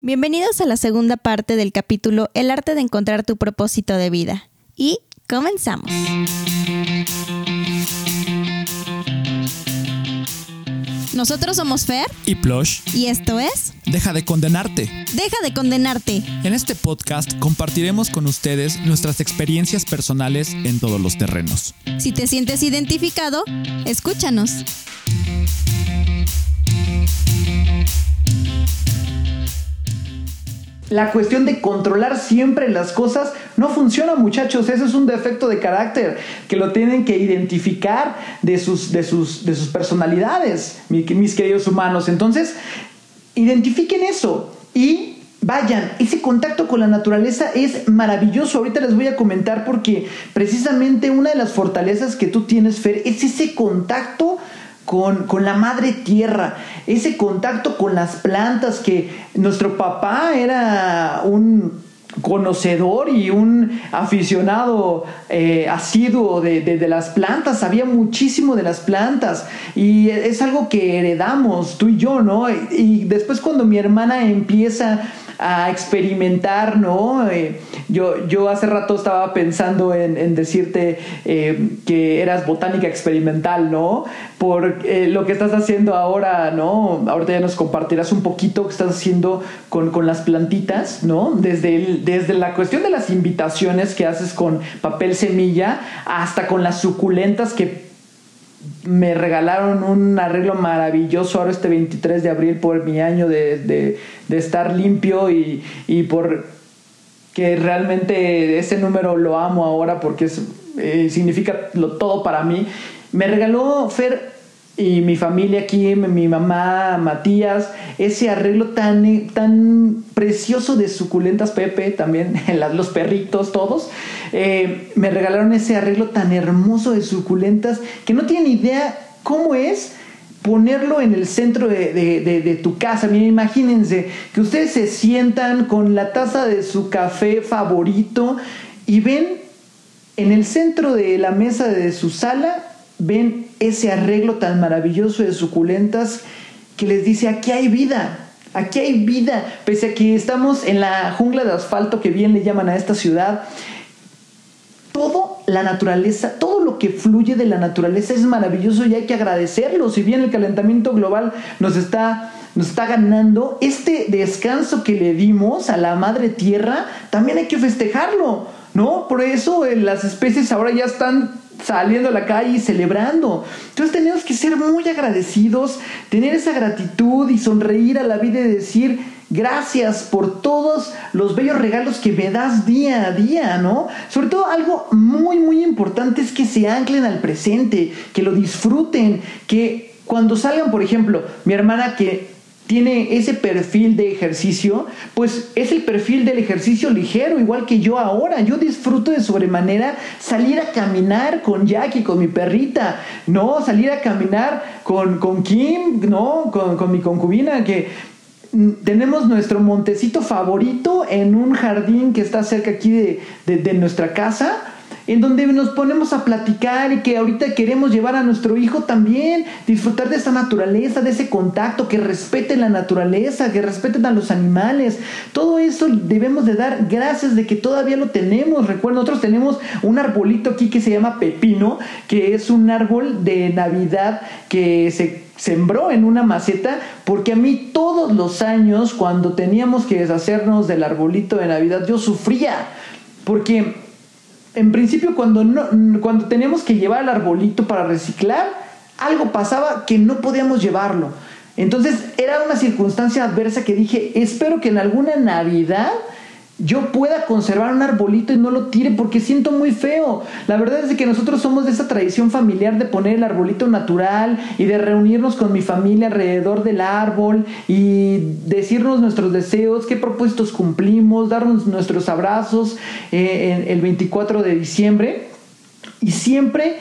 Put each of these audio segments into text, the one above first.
Bienvenidos a la segunda parte del capítulo El arte de encontrar tu propósito de vida. Y comenzamos. Nosotros somos Fer y Plush. y esto es Deja de condenarte. Deja de condenarte. En este podcast compartiremos con ustedes nuestras experiencias personales en todos los terrenos. Si te sientes identificado, escúchanos. La cuestión de controlar siempre las cosas no funciona, muchachos. Ese es un defecto de carácter que lo tienen que identificar de sus, de sus, de sus personalidades, mi- mis queridos humanos. Entonces, identifiquen eso y vayan. Ese contacto con la naturaleza es maravilloso. Ahorita les voy a comentar porque precisamente una de las fortalezas que tú tienes, Fer, es ese contacto con, con la madre tierra, ese contacto con las plantas que nuestro papá era un conocedor y un aficionado eh, asiduo de, de- de las plantas, sabía muchísimo de las plantas y es algo que heredamos tú y yo, ¿no? Y, y después cuando mi hermana empieza a experimentar, ¿no? Eh, yo, yo hace rato estaba pensando en, en decirte eh, que eras botánica experimental, ¿no? Por eh, lo que estás haciendo ahora, ¿no? Ahorita ya nos compartirás un poquito que estás haciendo con, con las plantitas, ¿no? Desde, desde la cuestión de las invitaciones que haces con papel semilla hasta con las suculentas que me regalaron un arreglo maravilloso ahora este 23 de abril por mi año de, de- estar limpio y, y por que realmente ese número lo amo ahora porque es, eh, significa lo, todo para mí. Me regaló Fer y mi familia aquí, mi mamá, Matías, ese arreglo tan, tan precioso de suculentas, Pepe, también los perritos, todos. Eh, me regalaron ese arreglo tan hermoso de suculentas que no tienen idea cómo es ponerlo en el centro de, de- tu casa. Imagínense que ustedes se sientan con la taza de su café favorito y ven en el centro de la mesa de su sala, ven ese arreglo tan maravilloso de suculentas que les dice, aquí hay vida. Aquí hay vida, pese a que estamos en la jungla de asfalto que bien le llaman a esta ciudad, todo la naturaleza, todo lo que fluye de la naturaleza es maravilloso y hay que agradecerlo. Si bien el calentamiento global nos está, nos está ganando, este descanso que le dimos a la madre tierra, también hay que festejarlo, ¿no? Por eso eh, las especies ahora ya están saliendo a la calle y celebrando. Entonces tenemos que ser muy agradecidos, tener esa gratitud y sonreír a la vida y decir, gracias por todos los bellos regalos que me das día a día, ¿no? Sobre todo algo muy, muy importante es que se anclen al presente, que lo disfruten, que cuando salgan, por ejemplo, mi hermana que tiene ese perfil de ejercicio, pues es el perfil del ejercicio ligero, igual que yo ahora. Yo disfruto de sobremanera salir a caminar con Jackie, con mi perrita, ¿no? Salir a caminar con, con Kim, ¿no? Con, con mi concubina, que tenemos nuestro montecito favorito en un jardín que está cerca aquí de- de nuestra casa en donde nos ponemos a platicar y que ahorita queremos llevar a nuestro hijo también, disfrutar de esa naturaleza, de ese contacto, que respeten la naturaleza, que respeten a los animales. Todo eso debemos de dar gracias de que todavía lo tenemos. Recuerden, nosotros tenemos un arbolito aquí que se llama pepino, que es un árbol de Navidad que se sembró en una maceta porque a mí todos los años cuando teníamos que deshacernos del arbolito de Navidad yo sufría porque en principio cuando, no, cuando teníamos que llevar el arbolito para reciclar, algo pasaba que no podíamos llevarlo. Entonces era una circunstancia adversa que dije, espero que en alguna Navidad yo pueda conservar un arbolito y no lo tire porque siento muy feo. La verdad es que nosotros somos de esa tradición familiar de poner el arbolito natural y de reunirnos con mi familia alrededor del árbol y decirnos nuestros deseos, qué propósitos cumplimos, darnos nuestros abrazos eh, en el 24 de diciembre. Y siempre,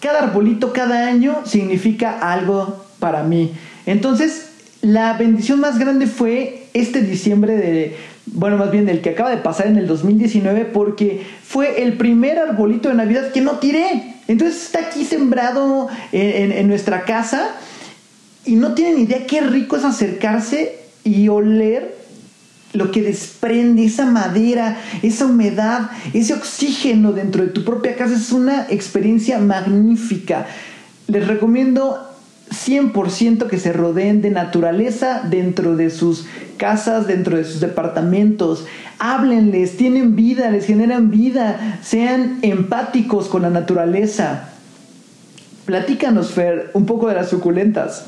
cada arbolito, cada año significa algo para mí. Entonces, la bendición más grande fue este diciembre de, bueno, más bien el que acaba de pasar en el 2019, porque fue el primer arbolito de Navidad que no tiré. Entonces está aquí sembrado en, en- nuestra casa y no tienen idea qué rico es acercarse y oler lo que desprende esa madera, esa humedad, ese oxígeno dentro de tu propia casa es una experiencia magnífica. Les recomiendo 100% que se rodeen de naturaleza dentro de sus casas, dentro de sus departamentos. Háblenles, tienen vida, les generan vida, sean empáticos con la naturaleza. Platícanos, Fer, un poco de las suculentas.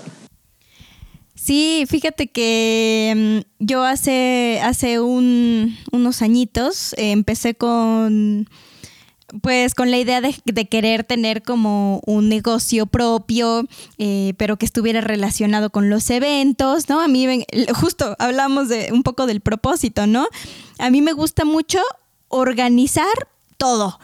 Sí, fíjate que mm, yo hace, hace unos añitos eh, empecé con pues con la idea de, querer tener como un negocio propio, eh, pero que estuviera relacionado con los eventos, ¿no? A mí, justo hablamos de un poco del propósito, ¿no? A mí me gusta mucho organizar todo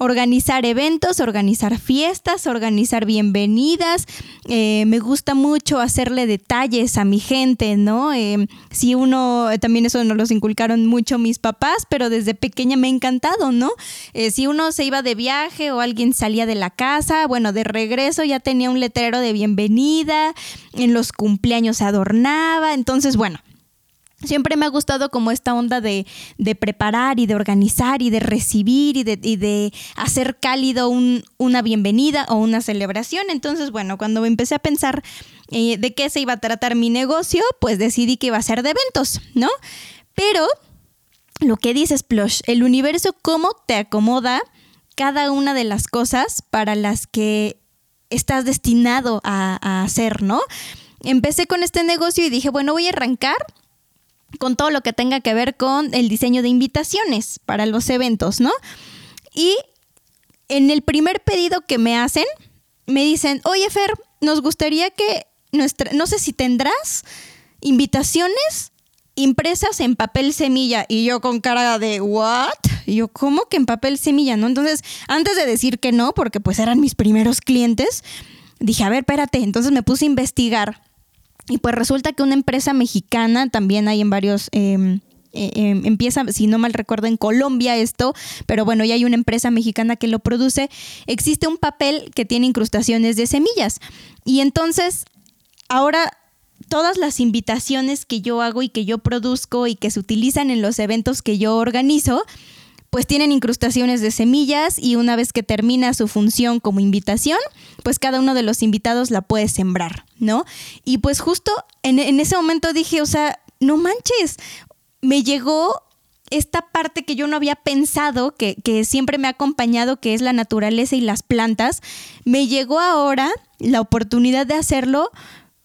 organizar eventos, organizar fiestas, organizar bienvenidas. Eh, me gusta mucho hacerle detalles a mi gente, ¿no? Eh, si uno, también eso nos los inculcaron mucho mis papás, pero desde pequeña me ha encantado, ¿no? Eh, si uno se iba de viaje o alguien salía de la casa, bueno, de regreso ya tenía un letrero de bienvenida, en los cumpleaños se adornaba, entonces, bueno Siempre me ha gustado como esta onda de, preparar y de organizar y de recibir y de, hacer cálido una bienvenida o una celebración. Entonces, bueno, cuando empecé a pensar eh, de qué se iba a tratar mi negocio, pues decidí que iba a ser de eventos, ¿no? Pero lo que dices, Plush, el universo, cómo te acomoda cada una de las cosas para las que estás destinado a hacer, ¿no? Empecé con este negocio y dije, bueno, voy a arrancar con todo lo que tenga que ver con el diseño de invitaciones para los eventos, ¿no? Y en el primer pedido que me hacen, me dicen, oye Fer, nos gustaría que nuestra, no sé si tendrás invitaciones impresas en papel semilla y yo con cara de what y yo cómo que en papel semilla no entonces antes de decir que no porque pues eran mis primeros clientes dije a ver espérate entonces me puse a investigar y pues resulta que una empresa mexicana, también hay en varios... Em, eh, em, empieza, si no mal recuerdo, en Colombia esto, pero bueno, ya hay una empresa mexicana que lo produce, existe un papel que tiene incrustaciones de semillas. Y entonces, ahora todas las invitaciones que yo hago y que yo produzco y que se utilizan en los eventos que yo organizo, pues tienen incrustaciones de semillas y una vez que termina su función como invitación, pues cada uno de los invitados la puede sembrar, ¿no? Y pues justo en, ese momento dije, o sea, no manches, me llegó esta parte que yo no había pensado, que, que, siempre me ha acompañado, que es la naturaleza y las plantas, me llegó ahora la oportunidad de hacerlo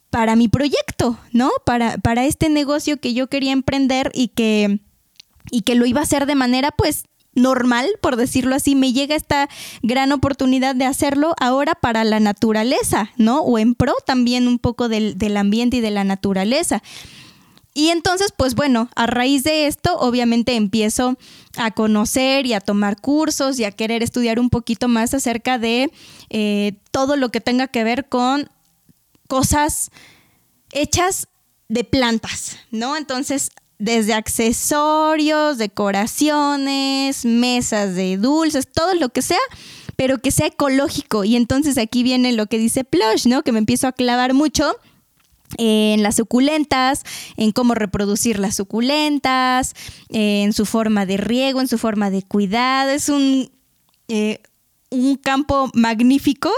para mi proyecto, ¿no? Para, para este negocio que yo quería emprender y que, y que lo iba a hacer de manera pues normal, por decirlo así, me llega esta gran oportunidad de hacerlo ahora para la naturaleza, ¿no? O en pro también un poco del, ambiente y de la naturaleza. Y entonces, pues bueno, a raíz de esto, obviamente empiezo a conocer y a tomar cursos y a querer estudiar un poquito más acerca de eh, todo lo que tenga que ver con cosas hechas de plantas, ¿no? Entonces, desde accesorios, decoraciones, mesas de dulces, todo lo que sea, pero que sea ecológico. Y entonces aquí viene lo que dice Plush, ¿no? Que me empiezo a clavar mucho en las suculentas, en cómo reproducir las suculentas, en su forma de riego, en su forma de cuidado. Es un, eh, un campo magnífico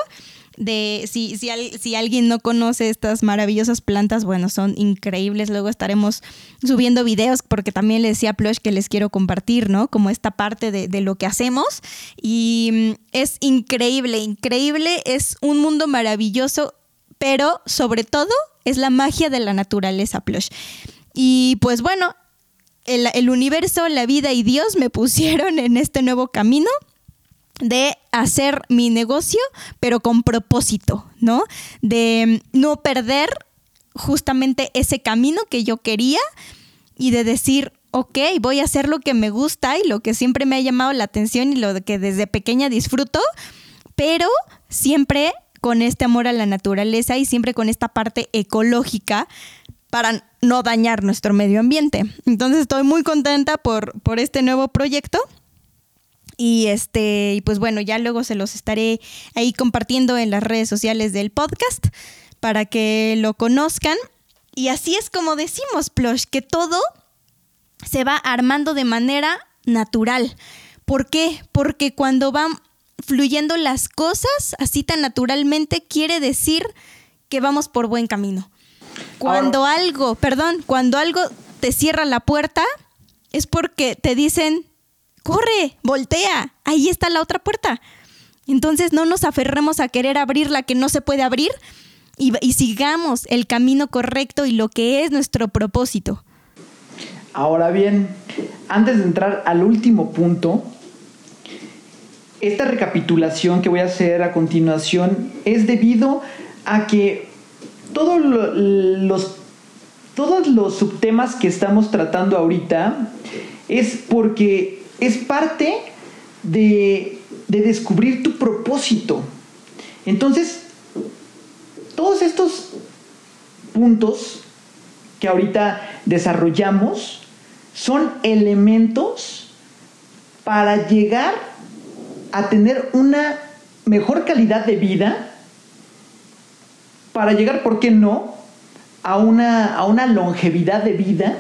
de si, si, si, alguien no conoce estas maravillosas plantas, bueno, son increíbles. Luego estaremos subiendo videos porque también le decía a Plush que les quiero compartir, ¿no? Como esta parte de, de, lo que hacemos. Y mm, es increíble, increíble. Es un mundo maravilloso, pero sobre todo es la magia de la naturaleza, Plush. Y pues bueno, el, el universo, la vida y Dios me pusieron en este nuevo camino de hacer mi negocio, pero con propósito, ¿no? De no perder justamente ese camino que yo quería y de decir, ok, voy a hacer lo que me gusta y lo que siempre me ha llamado la atención y lo que desde pequeña disfruto, pero siempre con este amor a la naturaleza y siempre con esta parte ecológica para no dañar nuestro medio ambiente. Entonces estoy muy contenta por, por este nuevo proyecto y este, y pues bueno, ya luego se los estaré ahí compartiendo en las redes sociales del podcast para que lo conozcan. Y así es como decimos, Plush, que todo se va armando de manera natural. ¿Por qué? Porque cuando van fluyendo las cosas así tan naturalmente, quiere decir que vamos por buen camino. Cuando algo, perdón, cuando algo te cierra la puerta, es porque te dicen, corre, voltea, ahí está la otra puerta. Entonces no nos aferremos a querer abrir la que no se puede abrir y, sigamos el camino correcto y lo que es nuestro propósito. Ahora bien, antes de entrar al último punto, esta recapitulación que voy a hacer a continuación es debido a que todos los, todos los subtemas que estamos tratando ahorita es porque es parte de, de descubrir tu propósito. Entonces, todos estos puntos que ahorita desarrollamos son elementos para llegar a tener una mejor calidad de vida, para llegar, ¿por qué no?, a una, a una longevidad de vida.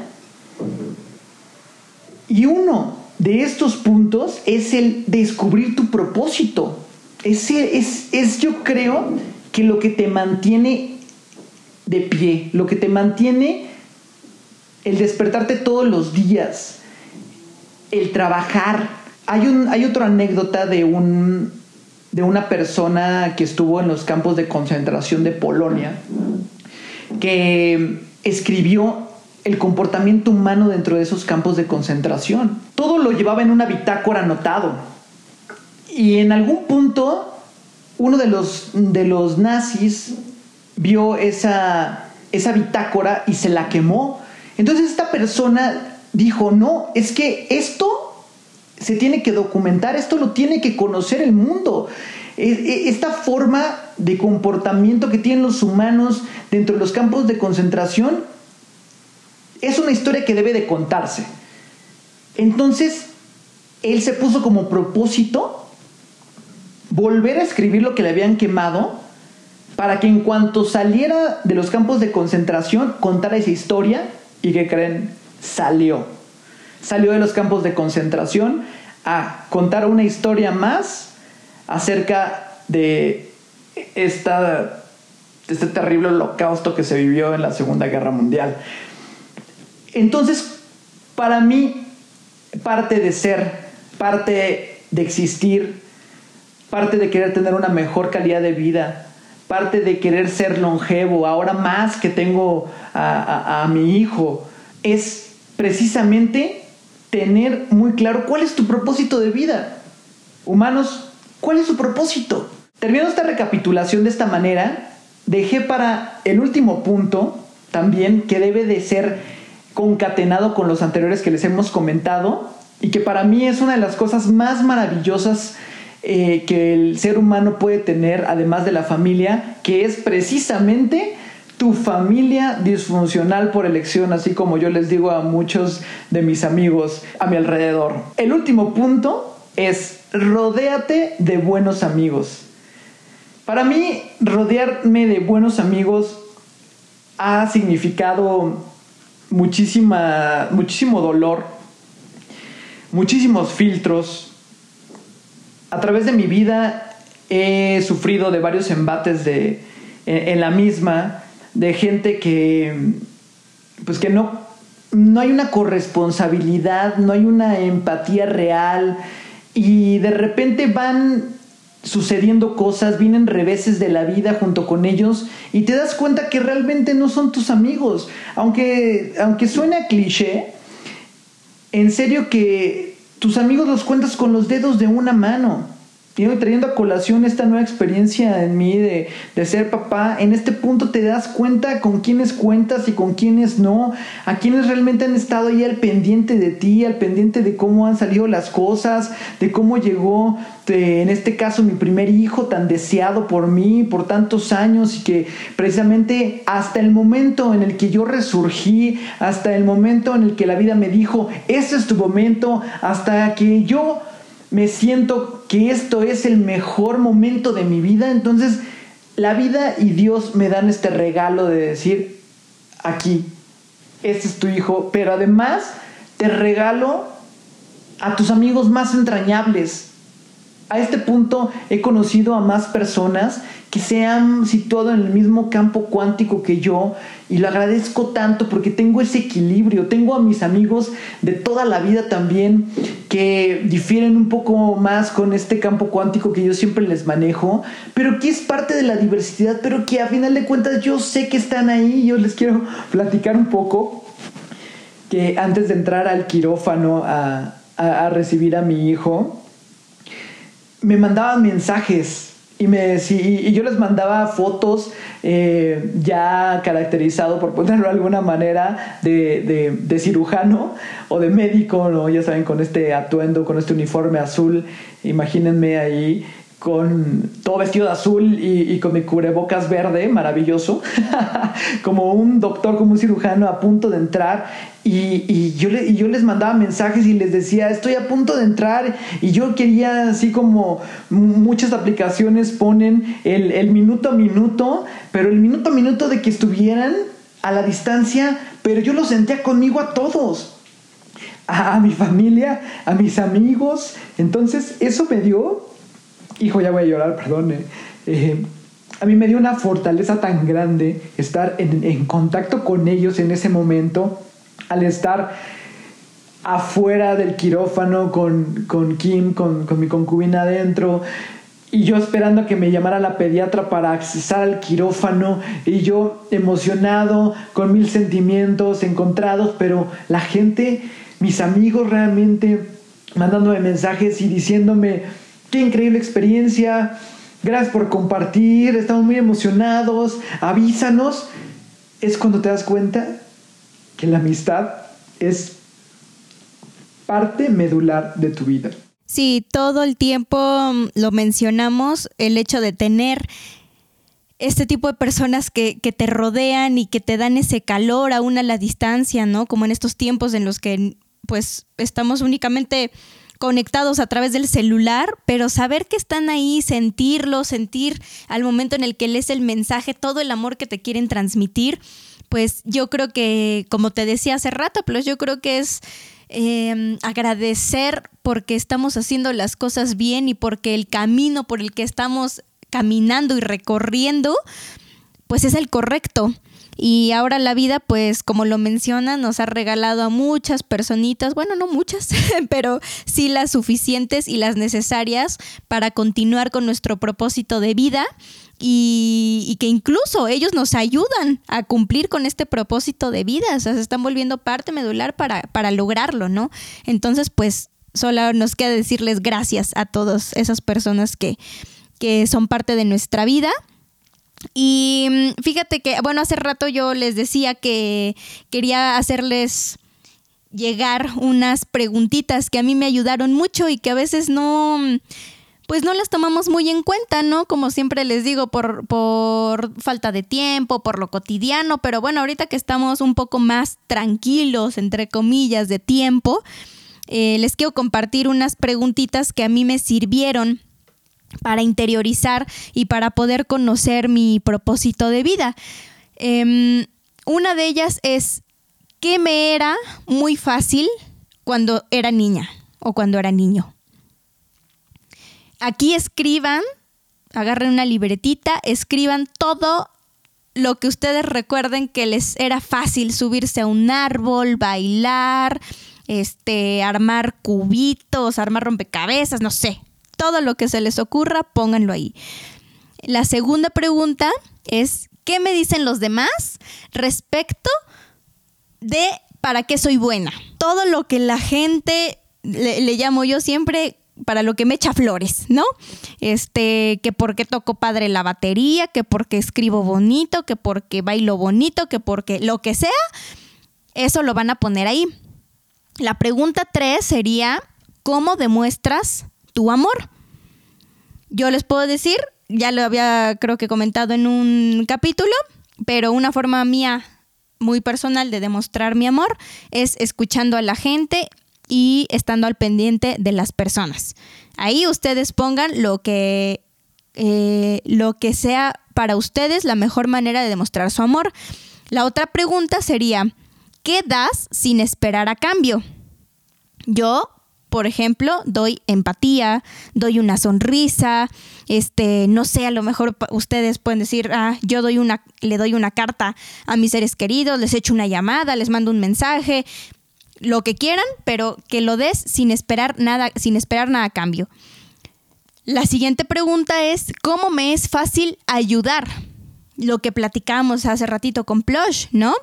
Y uno de estos puntos es el descubrir tu propósito. Ese es, es, yo creo, que lo que te mantiene de pie, lo que te mantiene el despertarte todos los días, el trabajar. Hay, un, hay otra anécdota de, un, de una persona que estuvo en los campos de concentración de Polonia, que escribió el comportamiento humano dentro de esos campos de concentración. Todo lo llevaba en una bitácora anotado. Y en algún punto, uno de los, de los nazis vio esa, esa bitácora y se la quemó entonces esta persona dijo, no, es que esto se tiene que documentar, esto lo tiene que conocer el mundo. E, e, esta forma de comportamiento que tienen los humanos dentro de los campos de concentración es una historia que debe de contarse. Entonces, él se puso como propósito volver a escribir lo que le habían quemado para que en cuanto saliera de los campos de concentración contara esa historia ¿Y qué creen? Salió. Salió de los campos de concentración a contar una historia más acerca de esta, este terrible holocausto que se vivió en la Segunda Guerra Mundial. Entonces, para mí, parte de ser, parte de existir, parte de querer tener una mejor calidad de vida, parte de querer ser longevo, ahora más que tengo a, mi hijo, es precisamente tener muy claro cuál es tu propósito de vida. Humanos, ¿cuál es su propósito? Terminando esta recapitulación de esta manera, dejé para el último punto también que debe de ser concatenado con los anteriores que les hemos comentado y que para mí es una de las cosas más maravillosas eh, que el ser humano puede tener, además de la familia, que es precisamente tu familia disfuncional por elección, así como yo les digo a muchos de mis amigos a mi alrededor. El último punto es rodéate de buenos amigos. Para mí, rodearme de buenos amigos ha significado muchísima, muchísimo dolor, muchísimos filtros, a través de mi vida he sufrido de varios embates de, en, la misma, de gente que, pues que no, no hay una corresponsabilidad, no hay una empatía real y de repente van sucediendo cosas, vienen reveses de la vida junto con ellos y te das cuenta que realmente no son tus amigos. Aunque, aunque suene cliché, en serio que tus amigos los cuentas con los dedos de una mano. Y trayendo a colación esta nueva experiencia en mí de, de, ser papá, en este punto te das cuenta con quiénes cuentas y con quiénes no, a quienes realmente han estado ahí al pendiente de ti, al pendiente de cómo han salido las cosas, de cómo llegó, en este caso, mi primer hijo tan deseado por mí por tantos años y que precisamente hasta el momento en el que yo resurgí, hasta el momento en el que la vida me dijo, este es tu momento, hasta que yo me siento que esto es el mejor momento de mi vida, entonces la vida y Dios me dan este regalo de decir, aquí, este es tu hijo, pero además te regalo a tus amigos más entrañables. A este punto he conocido a más personas que se han situado en el mismo campo cuántico que yo y lo agradezco tanto porque tengo ese equilibrio, tengo a mis amigos de toda la vida también que difieren un poco más con este campo cuántico que yo siempre les manejo, pero que es parte de la diversidad, pero que a final de cuentas yo sé que están ahí, yo les quiero platicar un poco que antes de entrar al quirófano a, a recibir a mi hijo, me mandaban mensajes y, me, y, yo les mandaba fotos eh, ya caracterizado, por ponerlo de alguna manera, de, de, cirujano o de médico, ¿no? ya saben, con este atuendo, con este uniforme azul. Imagínense ahí con todo vestido de azul y, con mi cubrebocas verde, maravilloso, como un doctor, como un cirujano a punto de entrar. Y, yo les mandaba mensajes y les decía, estoy a punto de entrar. Y yo quería, así como muchas aplicaciones ponen el minuto a minuto, pero el minuto a minuto de que estuvieran a la distancia, pero yo lo sentía conmigo a todos. A, mi familia, a mis amigos. Entonces, eso me dio hijo, ya voy a llorar, perdón. Eh, a mí me dio una fortaleza tan grande estar en, contacto con ellos en ese momento, al estar afuera del quirófano con, con Kim, con, con, mi concubina adentro, y yo esperando que me llamara la pediatra para accesar al quirófano, y yo emocionado, con mil sentimientos encontrados, pero la gente, mis amigos realmente mandándome mensajes y diciéndome, Qué increíble experiencia. Gracias por compartir. Estamos muy emocionados. Avísanos. Es cuando te das cuenta que la amistad es parte medular de tu vida. Sí, todo el tiempo mm, lo mencionamos, el hecho de tener este tipo de personas que, que, te rodean y que te dan ese calor aún a la distancia, ¿no? Como en estos tiempos en los que pues estamos únicamente conectados a través del celular, pero saber que están ahí, sentirlo, sentir al momento en el que lees el mensaje, todo el amor que te quieren transmitir, pues yo creo que, como te decía hace rato, pues yo creo que es em, agradecer porque estamos haciendo las cosas bien y porque el camino por el que estamos caminando y recorriendo, pues es el correcto. Y ahora la vida, pues como lo menciona, nos ha regalado a muchas personitas, bueno, no muchas, pero sí las suficientes y las necesarias para continuar con nuestro propósito de vida. Y, que incluso ellos nos ayudan a cumplir con este propósito de vida, o sea, se están volviendo parte medular para, para lograrlo, ¿no? Entonces, pues solo nos queda decirles gracias a todas esas personas que, que son parte de nuestra vida y mm, fíjate que, bueno, hace rato yo les decía que quería hacerles llegar unas preguntitas que a mí me ayudaron mucho y que a veces no, pues no las tomamos muy en cuenta, ¿no? Como siempre les digo, por, por falta de tiempo, por lo cotidiano, pero bueno, ahorita que estamos un poco más tranquilos, entre comillas, de tiempo, eh, les quiero compartir unas preguntitas que a mí me sirvieron para interiorizar y para poder conocer mi propósito de vida. Em, una de ellas es, ¿qué me era muy fácil cuando era niña o cuando era niño? Aquí escriban, agarren una libretita, escriban todo lo que ustedes recuerden que les era fácil subirse a un árbol, bailar, este, armar cubitos, armar rompecabezas, no sé, todo lo que se les ocurra, pónganlo ahí. La segunda pregunta es, ¿qué me dicen los demás respecto de para qué soy buena? Todo lo que la gente, le, llamo yo siempre, para lo que me echa flores, ¿no? Este, que porque toco padre la batería, que porque escribo bonito, que porque bailo bonito, que porque lo que sea, eso lo van a poner ahí. La pregunta tres sería, ¿cómo demuestras tu amor. Yo les puedo decir, ya lo había creo que comentado en un capítulo, pero una forma mía muy personal de demostrar mi amor es escuchando a la gente y estando al pendiente de las personas. Ahí ustedes pongan lo que, eh, lo que sea para ustedes la mejor manera de demostrar su amor. La otra pregunta sería, ¿qué das sin esperar a cambio? Yo, por ejemplo, doy empatía, doy una sonrisa, este, no sé, a lo mejor ustedes pueden decir, ah, yo doy una, le doy una carta a mis seres queridos, les echo una llamada, les mando un mensaje, lo que quieran, pero que lo des sin esperar nada, sin esperar nada a cambio. La siguiente pregunta es, ¿cómo me es fácil ayudar? Lo que platicábamos hace ratito con Plush, ¿no?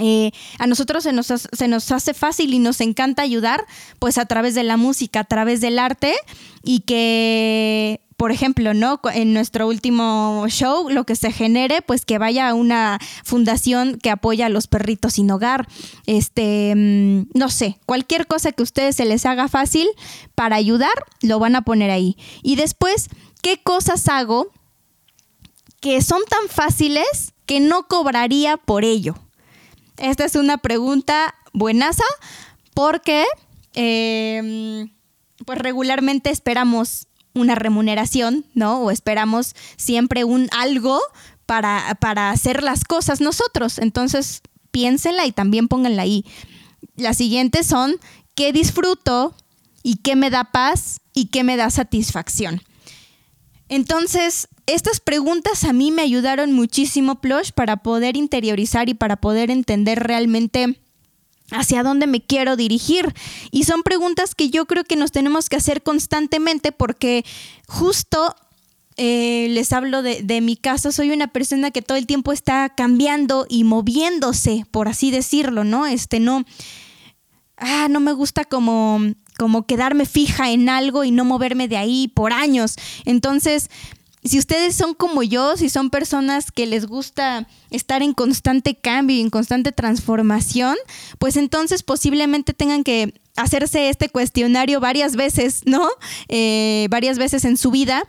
Eh, a nosotros se nos, se nos hace fácil y nos encanta ayudar, pues a través de la música, a través del arte y que por ejemplo, ¿no? En nuestro último show, lo que se genere, pues que vaya a una fundación que apoya a los perritos sin hogar. Este, mm, no sé, cualquier cosa que a ustedes se les haga fácil para ayudar, lo van a poner ahí. Y después, ¿qué cosas hago que son tan fáciles que no cobraría por ello? Esta es una pregunta buenaza porque em, pues regularmente esperamos una remuneración, ¿no? O esperamos siempre un algo para, para hacer las cosas nosotros. Entonces, piénsenla y también pónganla ahí. Las siguientes son qué disfruto y qué me da paz y qué me da satisfacción. Entonces, estas preguntas a mí me ayudaron muchísimo, Plush, para poder interiorizar y para poder entender realmente hacia dónde me quiero dirigir. Y son preguntas que yo creo que nos tenemos que hacer constantemente porque justo eh, les hablo de, de, mi caso, soy una persona que todo el tiempo está cambiando y moviéndose, por así decirlo, ¿no? Este no, ah, no me gusta como, como quedarme fija en algo y no moverme de ahí por años. Entonces, si ustedes son como yo, si son personas que les gusta estar en constante cambio y en constante transformación, pues entonces posiblemente tengan que hacerse este cuestionario varias veces, ¿no? Eh, varias veces en su vida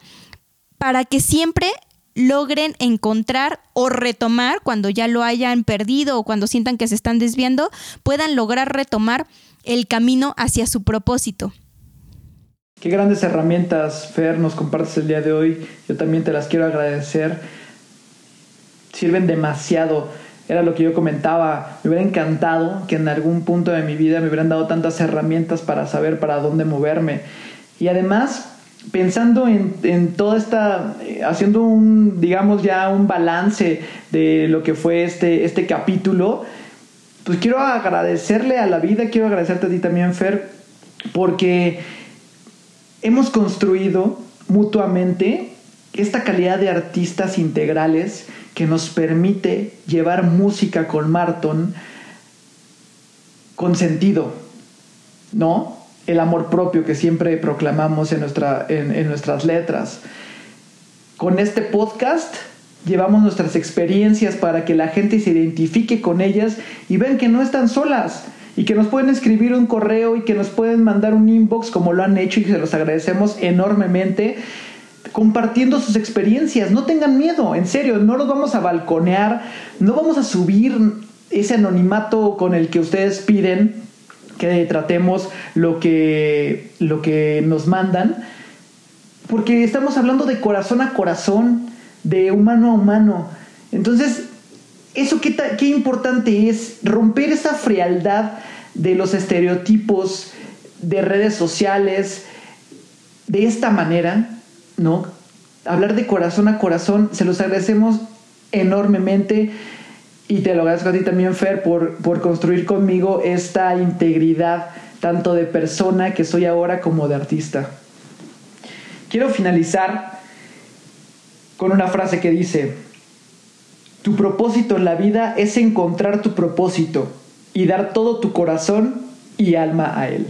para que siempre logren encontrar o retomar cuando ya lo hayan perdido o cuando sientan que se están desviando, puedan lograr retomar el camino hacia su propósito. Qué grandes herramientas, Fer, nos compartes el día de hoy. Yo también te las quiero agradecer. Sirven demasiado. Era lo que yo comentaba. Me hubiera encantado que en algún punto de mi vida me hubieran dado tantas herramientas para saber para dónde moverme. Y además, pensando en, en toda esta, eh, haciendo un, digamos ya un balance de lo que fue este, este capítulo, pues quiero agradecerle a la vida, quiero agradecerte a ti también, Fer, porque hemos construido mutuamente esta calidad de artistas integrales que nos permite llevar música con Marton con sentido, ¿no? El amor propio que siempre proclamamos en, nuestra, en, nuestras letras. Con este podcast llevamos nuestras experiencias para que la gente se identifique con ellas y vean que no están solas, y que nos pueden escribir un correo y que nos pueden mandar un inbox como lo han hecho y se los agradecemos enormemente compartiendo sus experiencias. No tengan miedo, en serio, no los vamos a balconear, no vamos a subir ese anonimato con el que ustedes piden que tratemos lo que, lo que nos mandan, porque estamos hablando de corazón a corazón, de humano a humano. Entonces, eso qué, qué importante es romper esa frialdad de los estereotipos de redes sociales de esta manera, ¿no? Hablar de corazón a corazón, se los agradecemos enormemente y te lo agradezco a ti también, Fer, por, por construir conmigo esta integridad tanto de persona que soy ahora como de artista. Quiero finalizar con una frase que dice, tu propósito en la vida es encontrar tu propósito y dar todo tu corazón y alma a él.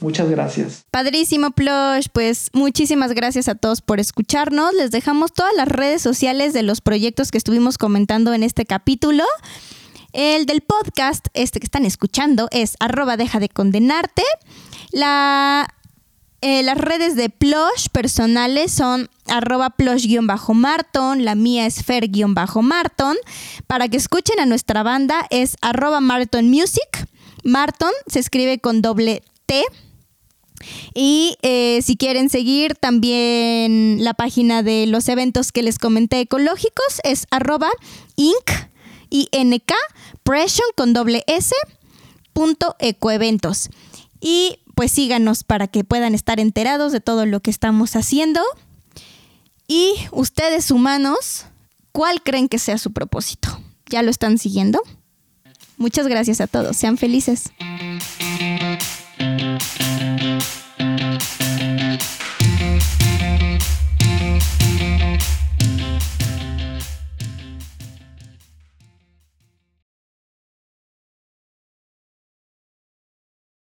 Muchas gracias. Padrísimo, Plush. Pues muchísimas gracias a todos por escucharnos. Les dejamos todas las redes sociales de los proyectos que estuvimos comentando en este capítulo. El del podcast, este que están escuchando, es arroba deja de condenarte. La eh, las redes de Plush personales son arroba plush-marton, la mía es fer-marton. Para que escuchen a nuestra banda es arroba Marton Music. Marton se escribe con doble T. Y eh, si quieren seguir también la página de los eventos que les comenté ecológicos es arroba inc y nk pression con doble s punto ecoeventos. Y pues síganos para que puedan estar enterados de todo lo que estamos haciendo. Y ustedes humanos, ¿cuál creen que sea su propósito? ¿Ya lo están siguiendo? Muchas gracias a todos. Sean felices.